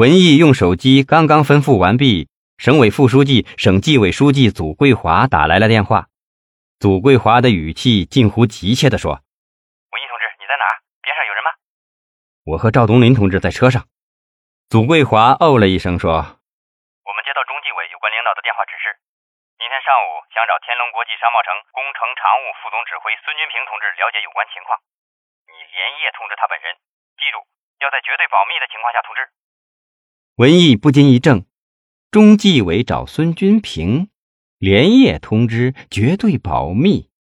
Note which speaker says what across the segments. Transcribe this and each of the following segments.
Speaker 1: 文艺用手机刚刚吩咐完毕，省委副书记、省纪委书记祖桂华打来了电话。祖桂华的语气近乎急切地说：“
Speaker 2: 文艺同志，你在哪？边上有人吗？”“
Speaker 1: 我和赵东林同志在车上。”祖桂华哦了一声说：“
Speaker 2: 我们接到中纪委有关领导的电话指示，明天上午想找天龙国际商贸城工程常务副总指挥孙军平同志了解有关情况。你连夜通知他本人，记住要在绝对保密的情况下通知。”
Speaker 1: 文艺不禁一怔，中纪委找孙君平，连夜通知，绝对保密。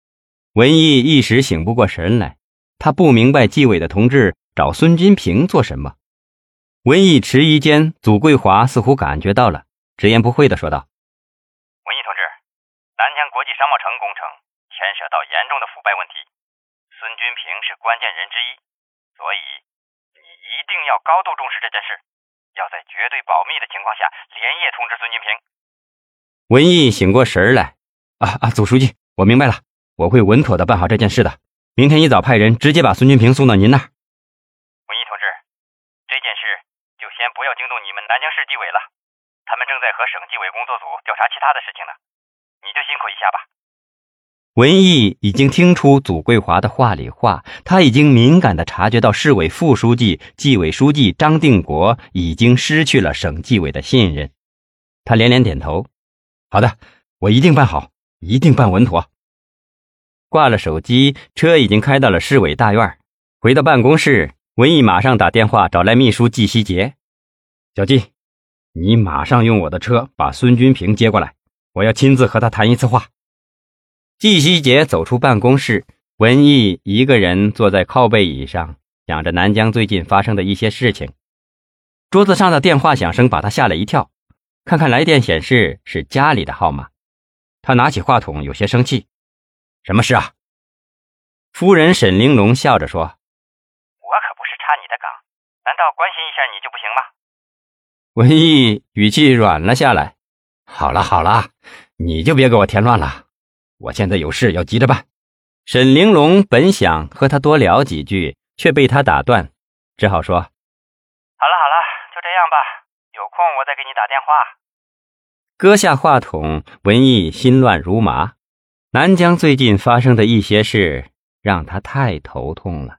Speaker 1: 文艺一时醒不过神来，他不明白纪委的同志找孙君平做什么。文艺迟疑间，祖桂华似乎感觉到了，直言不讳地说道：“
Speaker 2: 文艺同志，南疆国际商贸城工程牵涉到严重的腐败问题，孙君平是关键人之一，所以你一定要高度重视这件事。”要在绝对保密的情况下连夜通知孙金平。
Speaker 1: 文艺醒过神来，啊啊，总书记，我明白了，我会稳妥的办好这件事的。明天一早派人直接把孙金平送到您那儿。
Speaker 2: 文艺同志，这件事就先不要惊动你们南京市纪委了，他们正在和省纪委工作组调查其他的事情呢，你就辛苦一下吧。
Speaker 1: 文艺已经听出祖桂华的话里话，他已经敏感地察觉到市委副书记、纪委书记张定国已经失去了省纪委的信任。他连连点头：“好的，我一定办好，一定办稳妥。”挂了手机，车已经开到了市委大院。回到办公室，文艺马上打电话找来秘书季希杰：“小季，你马上用我的车把孙军平接过来，我要亲自和他谈一次话。”季希杰走出办公室，文艺一个人坐在靠背椅上，想着南疆最近发生的一些事情。桌子上的电话响声把他吓了一跳，看看来电显示是家里的号码，他拿起话筒，有些生气：“什么事啊？”夫人沈玲珑笑着说：“
Speaker 2: 我可不是插你的岗，难道关心一下你就不行吗？”
Speaker 1: 文艺语气软了下来：“好了好了，你就别给我添乱了。”我现在有事要急着办。沈玲珑本想和他多聊几句，却被他打断，只好说：“好了
Speaker 2: 好了，就这样吧。有空我再给你打电话。”
Speaker 1: 搁下话筒，文艺心乱如麻。南疆最近发生的一些事让他太头痛了。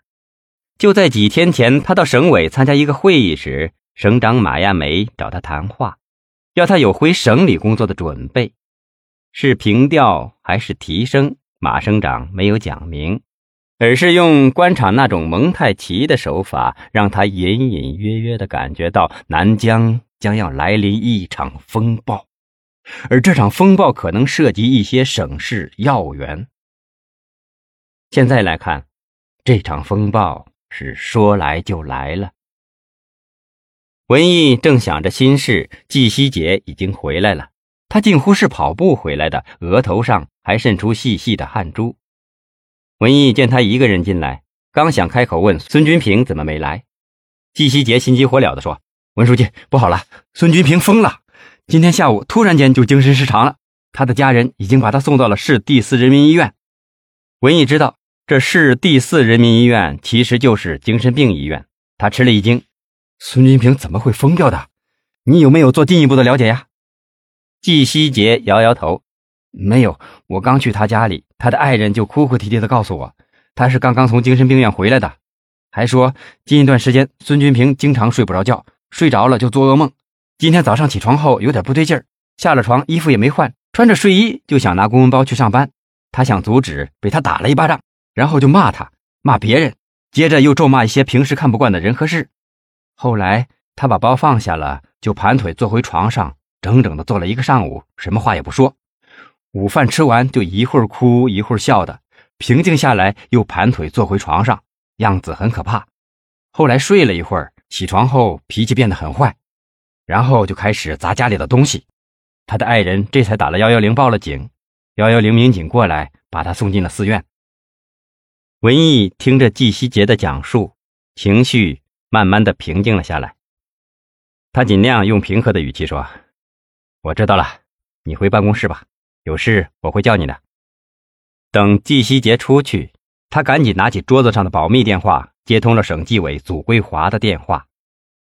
Speaker 1: 就在几天前，他到省委参加一个会议时，省长马亚梅找他谈话，要他有回省里工作的准备。是平调还是提升？马省长没有讲明，而是用官场那种蒙太奇的手法，让他隐隐约约的感觉到南疆将要来临一场风暴，而这场风暴可能涉及一些省市要员。现在来看，这场风暴是说来就来了。文艺正想着心事，季希杰已经回来了。他近乎是跑步回来的，额头上还渗出细细的汗珠。文艺见他一个人进来，刚想开口问孙军平怎么没来，季希杰心急火燎地说：“文书记，不好了，孙军平疯了！今天下午突然间就精神失常了，他的家人已经把他送到了市第四人民医院。”文艺知道这市第四人民医院其实就是精神病医院，他吃了一惊：“孙军平怎么会疯掉的？你有没有做进一步的了解呀？”季希杰摇摇头，没有。我刚去他家里，他的爱人就哭哭啼啼的告诉我，他是刚刚从精神病院回来的，还说近一段时间孙军平经常睡不着觉，睡着了就做噩梦。今天早上起床后有点不对劲儿，下了床衣服也没换，穿着睡衣就想拿公文包去上班。他想阻止，被他打了一巴掌，然后就骂他，骂别人，接着又咒骂一些平时看不惯的人和事。后来他把包放下了，就盘腿坐回床上。整整的坐了一个上午，什么话也不说。午饭吃完就一会儿哭一会儿笑的，平静下来又盘腿坐回床上，样子很可怕。后来睡了一会儿，起床后脾气变得很坏，然后就开始砸家里的东西。他的爱人这才打了幺幺零报了警，幺幺零民警过来把他送进了寺院。文艺听着季希杰的讲述，情绪慢慢的平静了下来。他尽量用平和的语气说。我知道了，你回办公室吧，有事我会叫你的。等季希杰出去，他赶紧拿起桌子上的保密电话，接通了省纪委祖桂华的电话。